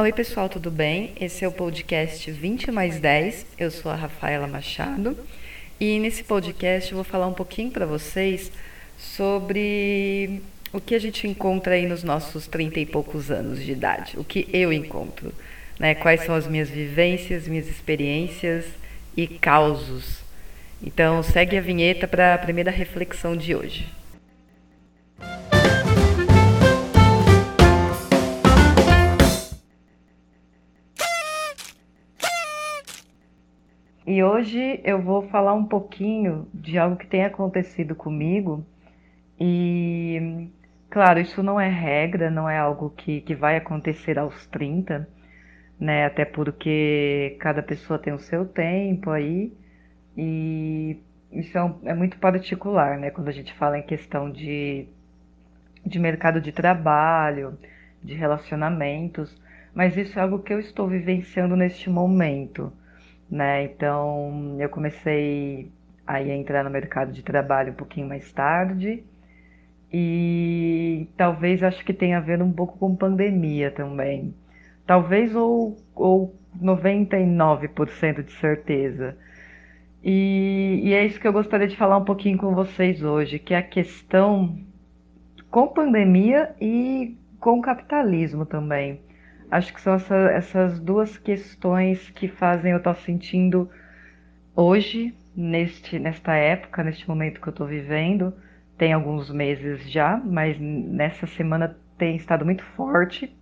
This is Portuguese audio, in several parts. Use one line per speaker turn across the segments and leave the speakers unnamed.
Oi, pessoal, tudo bem? Esse é o podcast 20 mais 10. Eu sou a Rafaela Machado e nesse podcast eu vou falar um pouquinho para vocês sobre o que a gente encontra aí nos nossos 30 e poucos anos de idade, o que eu encontro, né? Quais são as minhas vivências, minhas experiências e causos. Então, segue a vinheta para a primeira reflexão de hoje. E hoje eu vou falar um pouquinho de algo que tem acontecido comigo. E, claro, isso não é regra, não é algo que, que vai acontecer aos 30, né? Até porque cada pessoa tem o seu tempo aí. E isso é, um, é muito particular, né? Quando a gente fala em questão de, de mercado de trabalho, de relacionamentos. Mas isso é algo que eu estou vivenciando neste momento né? Então eu comecei a entrar no mercado de trabalho um pouquinho mais tarde e talvez acho que tenha a ver um pouco com pandemia também. Talvez ou, ou 99% de certeza. E, e é isso que eu gostaria de falar um pouquinho com vocês hoje, que é a questão com pandemia e com capitalismo também. Acho que são essa, essas duas questões que fazem eu estar sentindo hoje, neste, nesta época, neste momento que eu estou vivendo. Tem alguns meses já, mas nessa semana tem estado muito forte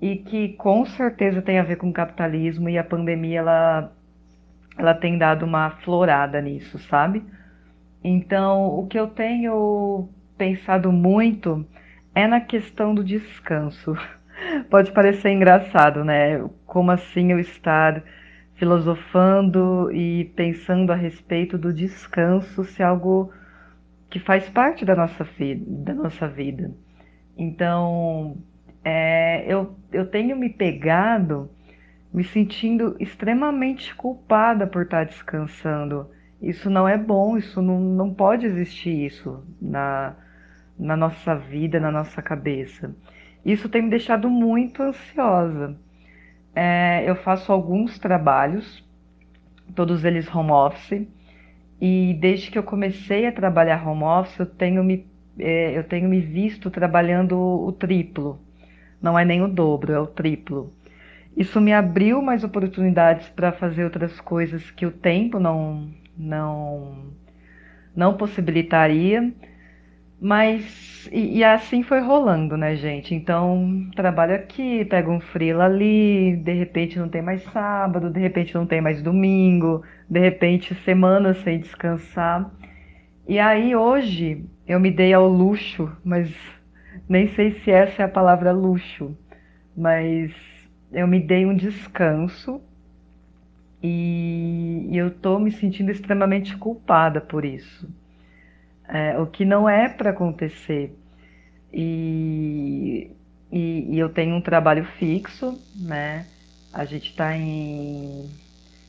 e que com certeza tem a ver com o capitalismo e a pandemia ela, ela tem dado uma florada nisso, sabe? Então, o que eu tenho pensado muito é na questão do descanso. Pode parecer engraçado, né? Como assim eu estar filosofando e pensando a respeito do descanso se algo que faz parte da nossa, vida, da nossa vida. Então, é, eu, eu tenho me pegado me sentindo extremamente culpada por estar descansando. Isso não é bom, isso não, não pode existir isso na, na nossa vida, na nossa cabeça. Isso tem me deixado muito ansiosa. É, eu faço alguns trabalhos, todos eles home office, e desde que eu comecei a trabalhar home office, eu tenho me, é, eu tenho me visto trabalhando o triplo. Não é nem o dobro, é o triplo. Isso me abriu mais oportunidades para fazer outras coisas que o tempo não, não, não possibilitaria. Mas, e, e, assim foi rolando, né, gente? Então, trabalho aqui, pego um freela ali, de repente não tem mais sábado, de repente não tem mais domingo, de repente semanas sem descansar. E aí, hoje, eu me dei ao luxo, mas nem sei se essa é a palavra luxo, mas eu me dei um descanso e, e eu tô me sentindo extremamente culpada por isso é, o que não é para acontecer. E, e, e, eu tenho um trabalho fixo, né? A gente está em,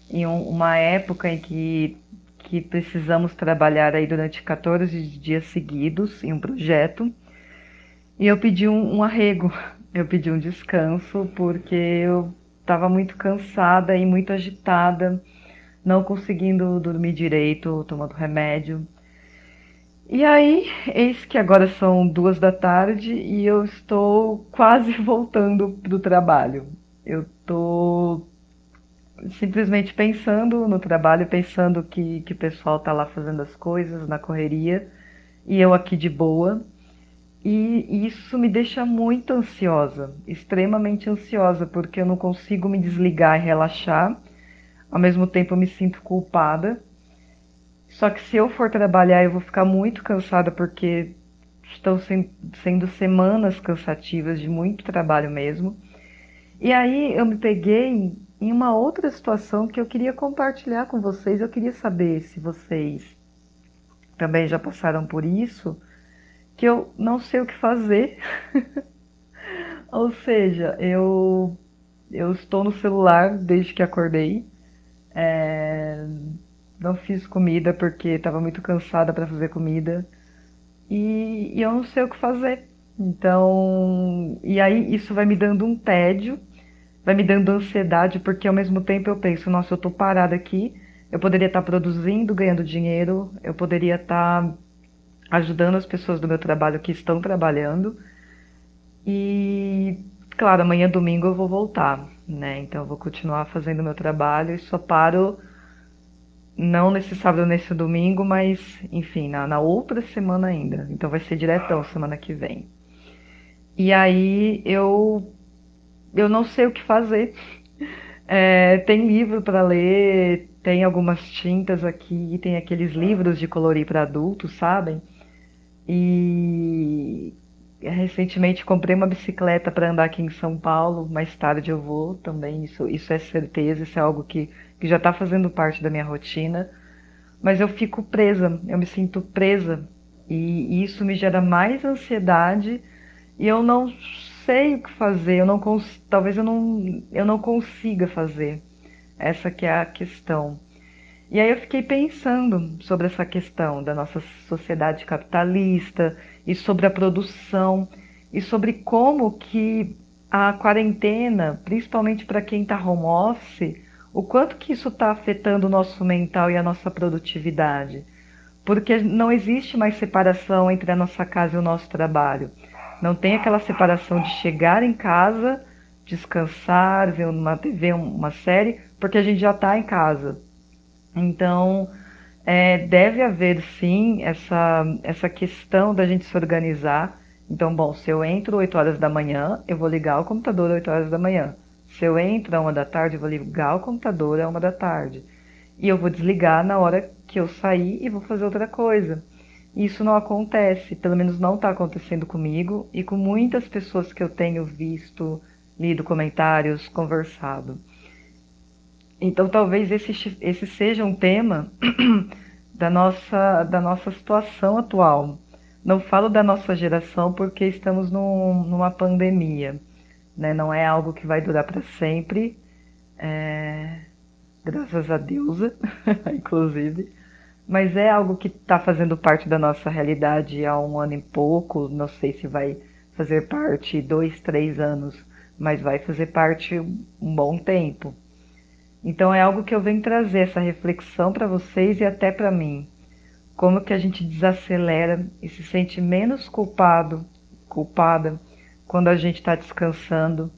em um, uma época em que, que precisamos trabalhar aí durante 14 dias seguidos em um projeto. E eu pedi um, um arrego, eu pedi um descanso, porque eu estava muito cansada e muito agitada, não conseguindo dormir direito, tomando remédio. E aí, eis que agora são duas da tarde e eu estou quase voltando do trabalho. Eu estou simplesmente pensando no trabalho, pensando que, que o pessoal está lá fazendo as coisas na correria e eu aqui de boa. E isso me deixa muito ansiosa, extremamente ansiosa, porque eu não consigo me desligar e relaxar. Ao mesmo tempo, eu me sinto culpada só que se eu for trabalhar, eu vou ficar muito cansada porque estão sendo semanas cansativas de muito trabalho mesmo. E aí eu me peguei em uma outra situação que eu queria compartilhar com vocês. Eu queria saber se vocês também já passaram por isso, que eu não sei o que fazer. Ou seja, eu eu estou no celular desde que acordei. É, não fiz comida porque estava muito cansada para fazer comida e, e, eu não sei o que fazer. Então, e aí isso vai me dando um tédio, vai me dando ansiedade, porque ao mesmo tempo eu penso, nossa, eu tô parada aqui, eu poderia estar produzindo, ganhando dinheiro, eu poderia estar ajudando as pessoas do meu trabalho que estão trabalhando. E, claro, amanhã domingo eu vou voltar, né? Então eu vou continuar fazendo meu trabalho e só paro não nesse sábado, nesse domingo, mas enfim, na, na outra semana ainda. Então vai ser diretão semana que vem. E aí eu eu não sei o que fazer. É, tem livro para ler, tem algumas tintas aqui, tem aqueles livros de colorir para adultos, sabem? E recentemente comprei uma bicicleta para andar aqui em São Paulo. Mais tarde eu vou também. Isso, isso é certeza, isso é algo que, que já está fazendo parte da minha rotina. Mas eu fico presa, eu me sinto presa. E, e isso me gera mais ansiedade. E eu não sei o que fazer. Eu não talvez eu não, eu não consiga fazer. Essa que é a questão. E aí eu fiquei pensando sobre essa questão da nossa sociedade capitalista e sobre a produção e sobre como que a quarentena, principalmente para quem está home office, o quanto que isso está afetando o nosso mental e a nossa produtividade. Porque não existe mais separação entre a nossa casa e o nosso trabalho. Não tem aquela separação de chegar em casa, descansar, ver uma TV, uma série, porque a gente já está em casa. Então, é, deve haver sim essa, essa questão da gente se organizar. Então, bom, se eu entro 8 horas da manhã, eu vou ligar o computador às 8 horas da manhã. Se eu entro a uma da tarde, eu vou ligar o computador a uma da tarde. E eu vou desligar na hora que eu sair e vou fazer outra coisa. Isso não acontece, pelo menos não está acontecendo comigo e com muitas pessoas que eu tenho visto, lido comentários, conversado. Então talvez esse, esse seja um tema da nossa, da nossa situação atual. Não falo da nossa geração porque estamos num, numa pandemia. Né? Não é algo que vai durar para sempre. É... Graças a Deus, inclusive. Mas é algo que está fazendo parte da nossa realidade há um ano e pouco. Não sei se vai fazer parte dois, três anos, mas vai fazer parte um bom tempo. Então é algo que eu venho trazer essa reflexão para vocês e até para mim. Como que a gente desacelera e se sente menos culpado, culpada, quando a gente está descansando.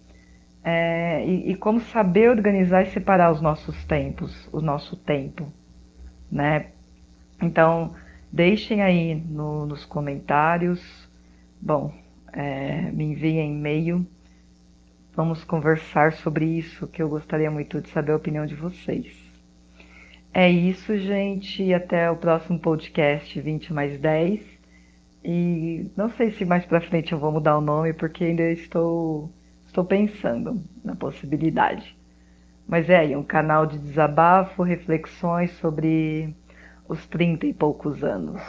É, e, e, como saber organizar e separar os nossos tempos, o nosso tempo, né? Então, deixem aí no, nos comentários. Bom, é, me enviem e-mail Vamos conversar sobre isso, que eu gostaria muito de saber a opinião de vocês. É isso, gente, até o próximo podcast 20 mais 10. E não sei se mais para frente eu vou mudar o nome, porque ainda estou, estou pensando na possibilidade. Mas é aí, um canal de desabafo, reflexões sobre os 30 e poucos anos.